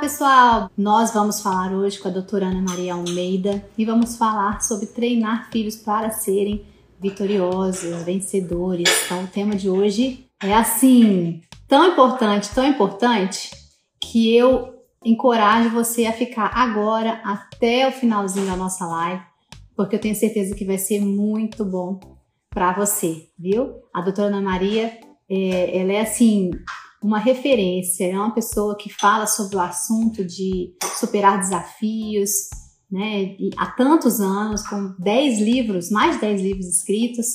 pessoal! Nós vamos falar hoje com a doutora Ana Maria Almeida e vamos falar sobre treinar filhos para serem vitoriosos, vencedores. Então, o tema de hoje é assim, tão importante, tão importante, que eu encorajo você a ficar agora até o finalzinho da nossa live, porque eu tenho certeza que vai ser muito bom para você, viu? A doutora Ana Maria, é, ela é assim, uma referência, é uma pessoa que fala sobre o assunto de superar desafios, né, há tantos anos, com 10 livros, mais de 10 livros escritos.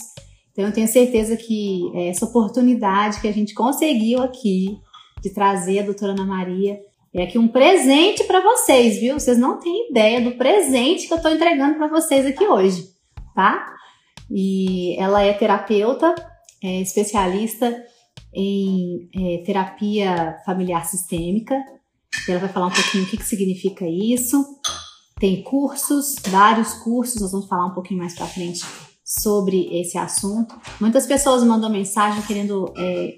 Então, eu tenho certeza que é, essa oportunidade que a gente conseguiu aqui de trazer a doutora Ana Maria é aqui um presente para vocês, viu? Vocês não têm ideia do presente que eu estou entregando para vocês aqui hoje, tá? E ela é terapeuta, é especialista em é, terapia familiar sistêmica. Ela vai falar um pouquinho o que, que significa isso. Tem cursos, vários cursos, nós vamos falar um pouquinho mais para frente sobre esse assunto. Muitas pessoas mandam mensagem querendo é,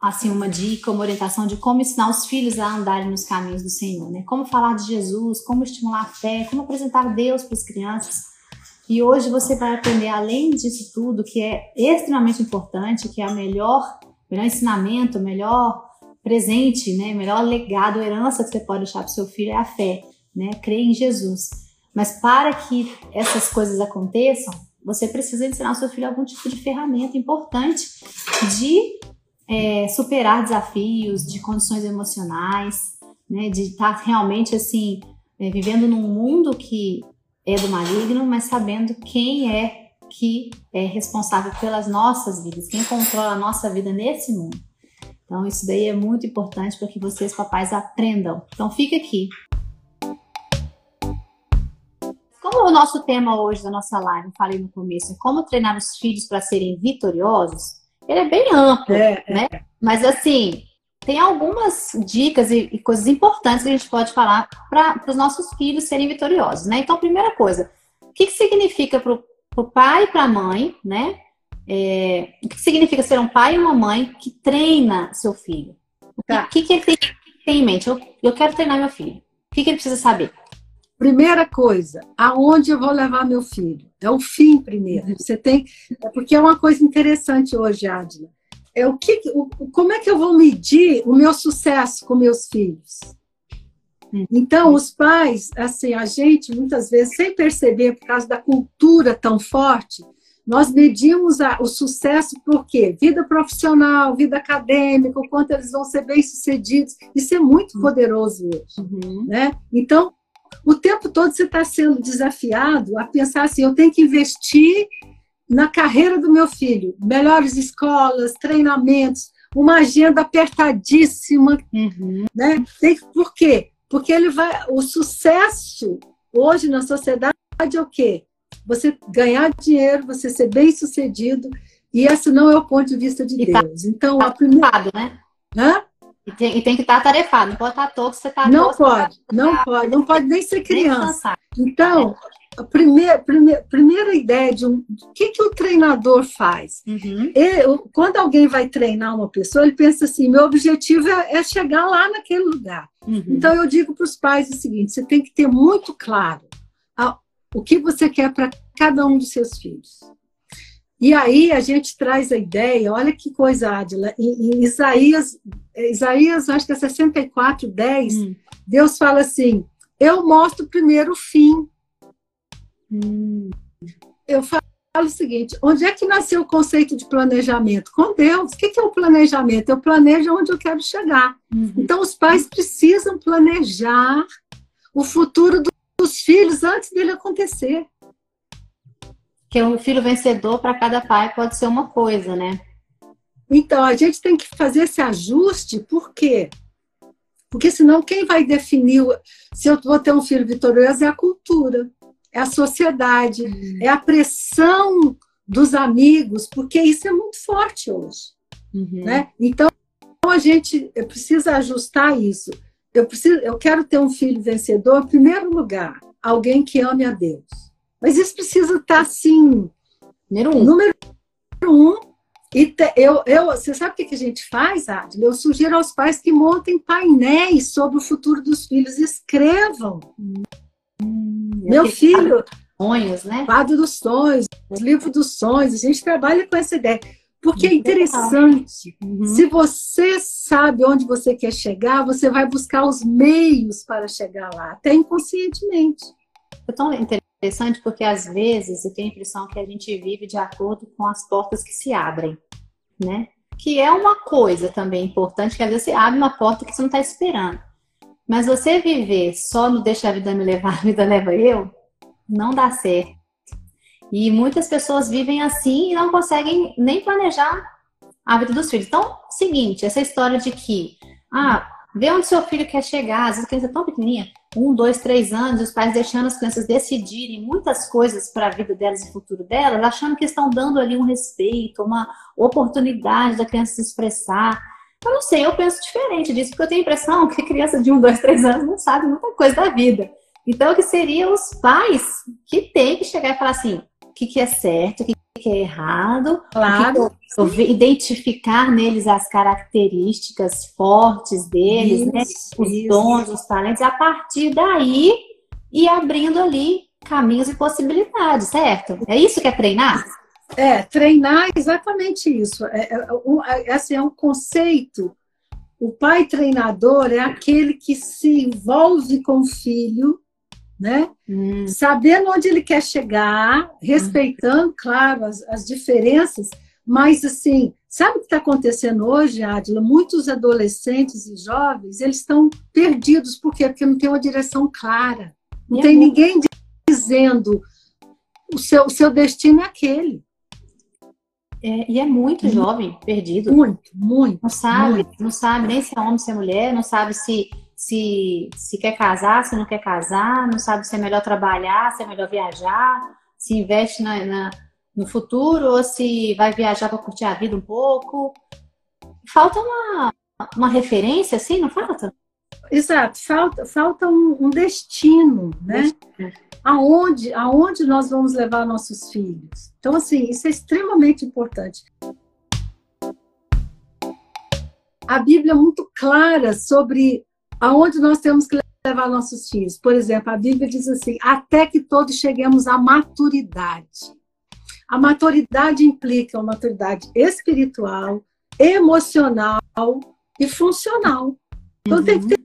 assim uma dica, uma orientação de como ensinar os filhos a andarem nos caminhos do Senhor, né? Como falar de Jesus, como estimular a fé, como apresentar Deus para as crianças. E hoje você vai aprender além disso tudo, que é extremamente importante, que é a melhor melhor ensinamento, melhor presente, né, melhor legado, herança que você pode deixar para seu filho é a fé, né, crer em Jesus. Mas para que essas coisas aconteçam, você precisa ensinar ao seu filho algum tipo de ferramenta importante de é, superar desafios, de condições emocionais, né, de estar tá realmente assim é, vivendo num mundo que é do maligno, mas sabendo quem é que é responsável pelas nossas vidas, quem controla a nossa vida nesse mundo. Então, isso daí é muito importante para que vocês, papais, aprendam. Então, fica aqui. Como o nosso tema hoje da nossa live, falei no começo, é como treinar os filhos para serem vitoriosos, ele é bem amplo, é, é. né? Mas, assim, tem algumas dicas e, e, coisas importantes que a gente pode falar para os nossos filhos serem vitoriosos, né? Então, primeira coisa, o que, que significa para o para o pai e para a mãe, né? É, o que significa ser um pai e uma mãe que treina seu filho? O que, tá. que, que ele tem, tem, em mente? Eu, eu quero treinar meu filho. O que, que ele precisa saber? Primeira coisa, aonde eu vou levar meu filho? É o fim primeiro. Você tem, é porque é uma coisa interessante hoje, Adila. É o que, o, como é que eu vou medir o meu sucesso com meus filhos? Então, os pais, assim, a gente, muitas vezes, sem perceber, por causa da cultura tão forte, nós medimos a, o sucesso por quê? Vida profissional, vida acadêmica, o quanto eles vão ser bem-sucedidos. Isso é muito uhum. poderoso hoje. Uhum. Né? Então, o tempo todo você está sendo desafiado a pensar assim: eu tenho que investir na carreira do meu filho, melhores escolas, treinamentos, uma agenda apertadíssima. Uhum. Né? Tem, por quê? Porque ele vai. O sucesso hoje na sociedade é o quê? Você ganhar dinheiro, você ser bem sucedido, e esse não é o ponto de vista de tá Deus. Tá, então, a primeira. Né? Hã? E tem, e tem que estar tarefado, não pode estar todo, você está Não pode, não pode, não pode nem ser criança. Então, a primeira, primeira, primeira ideia de um. O que, que o treinador faz? Uhum. Ele, quando alguém vai treinar uma pessoa, ele pensa assim: meu objetivo é, é chegar lá naquele lugar. Uhum. Então, eu digo para os pais o seguinte: você tem que ter muito claro a, o que você quer para cada um dos seus filhos. E aí a gente traz a ideia, olha que coisa, Adila, em, em Isaías, Isaías, acho que é 64, 10, hum. Deus fala assim: eu mostro primeiro o fim Hum. Eu falo o seguinte: onde é que nasceu o conceito de planejamento? Com Deus. O que é o planejamento? Eu planejo onde eu quero chegar. Uhum. Então, os pais precisam planejar o futuro dos filhos antes dele acontecer. Que um filho vencedor para cada pai pode ser uma coisa, né? Então, a gente tem que fazer esse ajuste, por quê? Porque senão quem vai definir se eu vou ter um filho vitorioso é a cultura é a sociedade, uhum. é a pressão dos amigos, porque isso é muito forte hoje. Uhum. Né? Então, a gente precisa ajustar isso. Eu, preciso, eu quero ter um filho vencedor, em primeiro lugar, alguém que ame a Deus. Mas isso precisa estar assim. Número um. Número um E te, eu, eu, você sabe o que, que a gente faz, Adila? Eu sugiro aos pais que montem painéis sobre o futuro dos filhos. Escrevam. Hum, Meu filho. Sonhos, né? Quadro dos sonhos, livro dos sonhos. A gente trabalha com essa ideia. Porque é interessante. Uhum. Se você sabe onde você quer chegar, você vai buscar os meios para chegar lá, até inconscientemente. É tão interessante porque às vezes eu tenho a impressão que a gente vive de acordo com as portas que se abrem, né? Que é uma coisa também importante, que às vezes você abre uma porta que você não está esperando. Mas você viver só no deixa a vida me levar, a vida leva eu, não dá certo. E muitas pessoas vivem assim e não conseguem nem planejar a vida dos filhos. Então, seguinte, essa história de que, ah, vê onde seu filho quer chegar, às vezes a criança é tão pequenininha, um, dois, três anos, os pais deixando as crianças decidirem muitas coisas para a vida delas e futuro delas, achando que estão dando ali um respeito, uma oportunidade da criança se expressar. Eu não sei, eu penso diferente disso, porque eu tenho a impressão que criança de um, dois, três anos não sabe muita coisa da vida. Então, o que seriam os pais que têm que chegar e falar assim: que, que é certo, o que, que é errado, claro. Que identificar neles as características fortes deles, isso, né? os isso. dons, os talentos, e a partir daí ir abrindo ali caminhos e possibilidades, certo? É isso que é treinar? É, treinar é exatamente isso. É, é, um, é, assim, é um conceito. O pai treinador é aquele que se envolve com o filho né? Hum. Sabendo onde ele quer chegar, respeitando, claro, as, as diferenças, mas assim, sabe o que está acontecendo hoje, Adila? Muitos adolescentes e jovens, eles estão perdidos, por quê? Porque não tem uma direção clara. Não e tem é ninguém dizendo o seu, o seu destino é aquele. É, e é muito uhum. jovem, perdido. Muito, muito. Não sabe, muito. não sabe nem se é homem, se é mulher, não sabe se se, se quer casar, se não quer casar, não sabe se é melhor trabalhar, se é melhor viajar, se investe na, na no futuro ou se vai viajar para curtir a vida um pouco. Falta uma, uma referência, assim, não falta? Exato, falta, falta um, um destino, né? Aonde, aonde nós vamos levar nossos filhos? Então, assim, isso é extremamente importante. A Bíblia é muito clara sobre aonde nós temos que levar nossos filhos. Por exemplo, a Bíblia diz assim: até que todos cheguemos à maturidade. A maturidade implica uma maturidade espiritual, emocional e funcional. Então uhum. tem que ter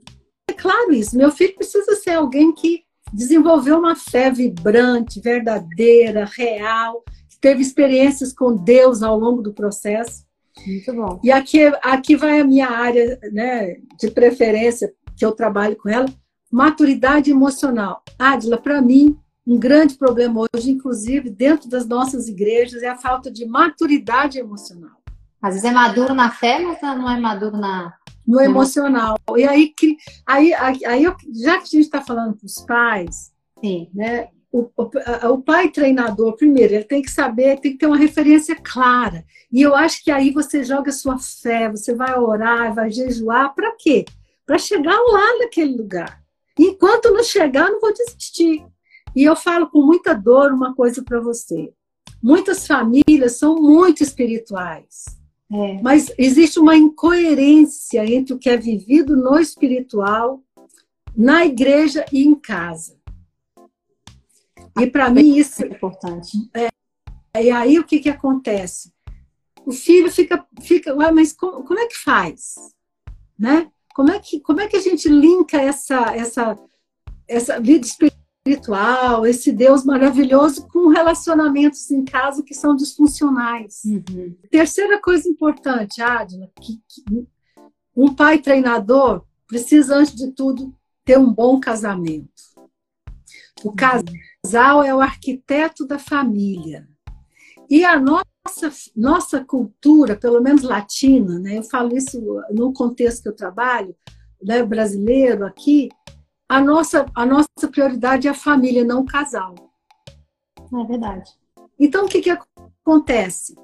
claro isso. Meu filho precisa ser alguém que desenvolveu uma fé vibrante, verdadeira, real, que teve experiências com Deus ao longo do processo. Muito bom. E aqui, aqui vai a minha área né, de preferência que eu trabalho com ela, maturidade emocional. Adila, para mim, um grande problema hoje, inclusive dentro das nossas igrejas, é a falta de maturidade emocional. Às vezes é maduro na fé, mas não é maduro na. No emocional. E aí, aí, aí, aí já que a gente está falando para os pais, Sim. né? O, o, o, pai treinador, primeiro, ele tem que saber, tem que ter uma referência clara. E eu acho que aí você joga sua fé, você vai orar, vai jejuar, para quê? para chegar lá naquele lugar. Enquanto não chegar, não vou desistir. E eu falo com muita dor uma coisa para você. Muitas famílias são muito espirituais. É. Mas existe uma incoerência entre o que é vivido no espiritual, na igreja e em casa. E para mim isso é importante. É, e aí o que, que acontece? O filho fica, fica, mas como, como é que faz? Né? Como é que, como é que a gente linka essa, essa, essa vida espiritual, esse Deus maravilhoso, com relacionamentos em casa que são disfuncionais? Uhum. Terceira coisa importante, Adna, que, que um pai treinador precisa, antes de tudo, ter um bom casamento. O uhum. casal é o arquiteto da família. E a nossa nossa, nossa cultura, pelo menos latina, né, eu falo isso no contexto que eu trabalho, né, brasileiro aqui, a nossa, a nossa prioridade é a família, não o casal. É verdade. Então, o que, que acontece?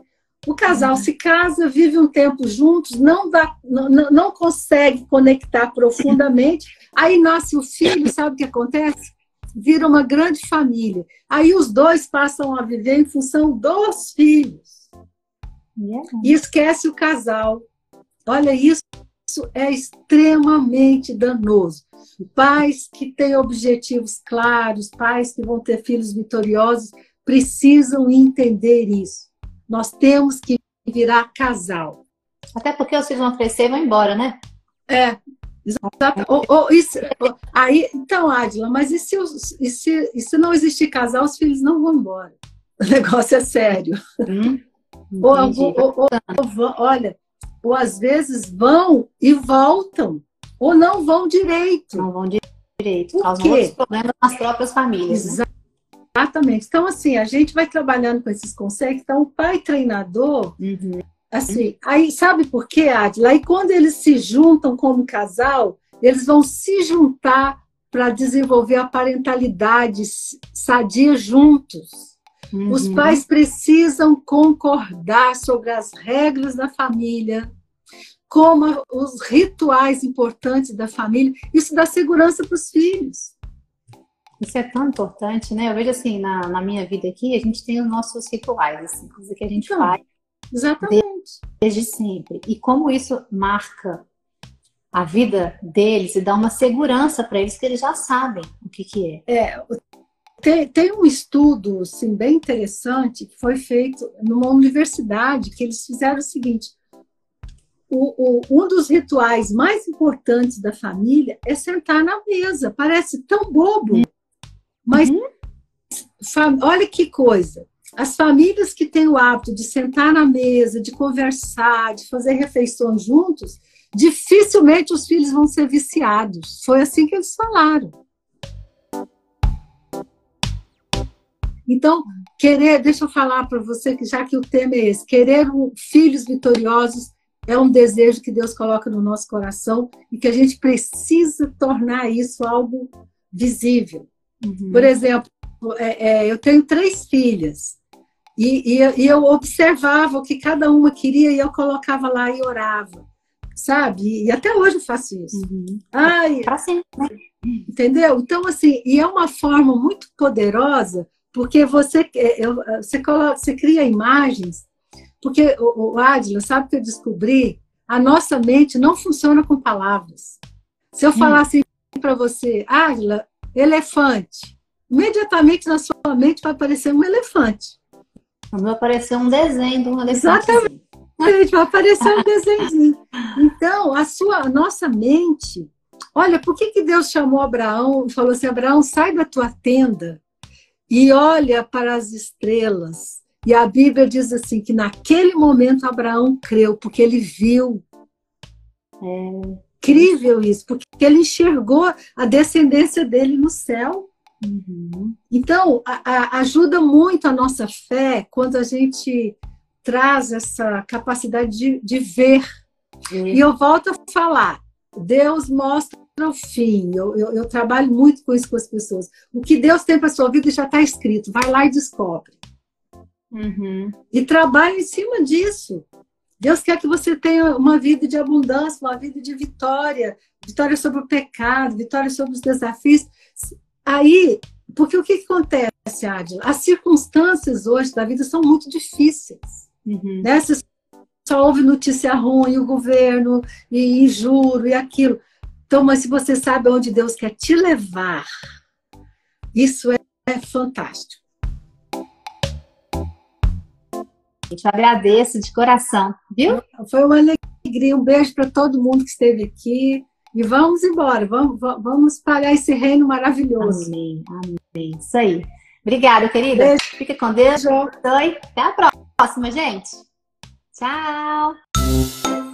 O casal se casa, vive um tempo juntos, não, dá, não, não consegue conectar profundamente, aí nasce o filho, sabe o que acontece? vira uma grande família. Aí os dois passam a viver em função dos filhos. E esquece o casal. Olha, isso, isso é extremamente danoso. Pais que têm objetivos claros, pais que vão ter filhos vitoriosos, precisam entender isso. Nós temos que virar casal. Até porque os filhos vão crescer e vão embora, né? É. Ou, ou, isso, aí, então, Adila, mas e se, e, se, e se não existir casal, os filhos não vão embora? O negócio é sério. Hum, ou, ou, ou, olha, ou às vezes vão e voltam, ou não vão direito. Não vão direito, Por causam outros problemas nas próprias famílias. Né? Exatamente. Então, assim, a gente vai trabalhando com esses conceitos. Então, o pai treinador, uhum. assim, aí sabe por quê, Adila? Aí quando eles se juntam como casal, eles vão se juntar para desenvolver a parentalidade sadia juntos. Uhum. Os pais precisam concordar sobre as regras da família, como os rituais importantes da família. Isso dá segurança para os filhos. Isso é tão importante, né? Eu vejo assim, na, na minha vida aqui, a gente tem os nossos rituais, assim, coisa que a gente então, faz exatamente. Desde, desde sempre. E como isso marca a vida deles e dá uma segurança para eles que eles já sabem o que, que é. É, tem, tem um estudo assim, bem interessante que foi feito numa universidade, que eles fizeram o seguinte: o, o, um dos rituais mais importantes da família é sentar na mesa. Parece tão bobo, mas uhum. olha que coisa. As famílias que têm o hábito de sentar na mesa, de conversar, de fazer refeições juntos, dificilmente os filhos vão ser viciados. Foi assim que eles falaram. Então, querer, deixa eu falar para você que já que o tema é esse, querer um, filhos vitoriosos é um desejo que Deus coloca no nosso coração e que a gente precisa tornar isso algo visível. Uhum. Por exemplo, é, é, eu tenho três filhas e, e, e, eu observava o que cada uma queria e eu colocava lá e orava, sabe? E até hoje eu faço isso. Uhum. Ai, pra sempre. Né? Entendeu? Então, assim, e é uma forma muito poderosa porque você, é, eu, você, coloca, você cria imagens, porque o, o Adila, sabe que eu descobri? A nossa mente não funciona com palavras. Se eu hum. falar assim para você, Adila, elefante, imediatamente na sua mente vai aparecer um elefante. Vai aparecer um desenho de um elefante. Exatamente. Vai aparecer um desenho. Então, a sua, a nossa mente. Olha, por que, que Deus chamou Abraão e falou assim: Abraão, sai da tua tenda e olha para as estrelas. E a Bíblia diz assim que naquele momento Abraão creu porque ele viu. É incrível isso, porque ele enxergou a descendência dele no céu. Uhum. Então, a, a, ajuda muito a nossa fé quando a gente traz essa capacidade de, de ver. Uhum. E eu volto a falar: Deus mostra fim. Eu, eu, eu, trabalho muito com isso com as pessoas. O que Deus tem para sua vida já está escrito. Vai lá e descobre. Uhum. E trabalhe em cima disso. Deus quer que você tenha uma vida de abundância, uma vida de vitória, vitória sobre o pecado, vitória sobre os desafios. Aí, porque o que, que acontece, Adila? As circunstâncias hoje da vida são muito difíceis. Uhum. Né? Você só ouve notícia ruim, o governo, e, e juro, e aquilo. Então, mas se você sabe onde Deus quer te levar, isso é, é fantástico. Eu te agradeço de coração, viu? Foi uma alegria. Um beijo para todo mundo que esteve aqui. E vamos embora, vamos, vamos espalhar esse reino maravilhoso. Amém, amém. Isso aí. Obrigada, querida. Beijo. Fica com Deus. Beijo. Até a próxima, gente. Tchau.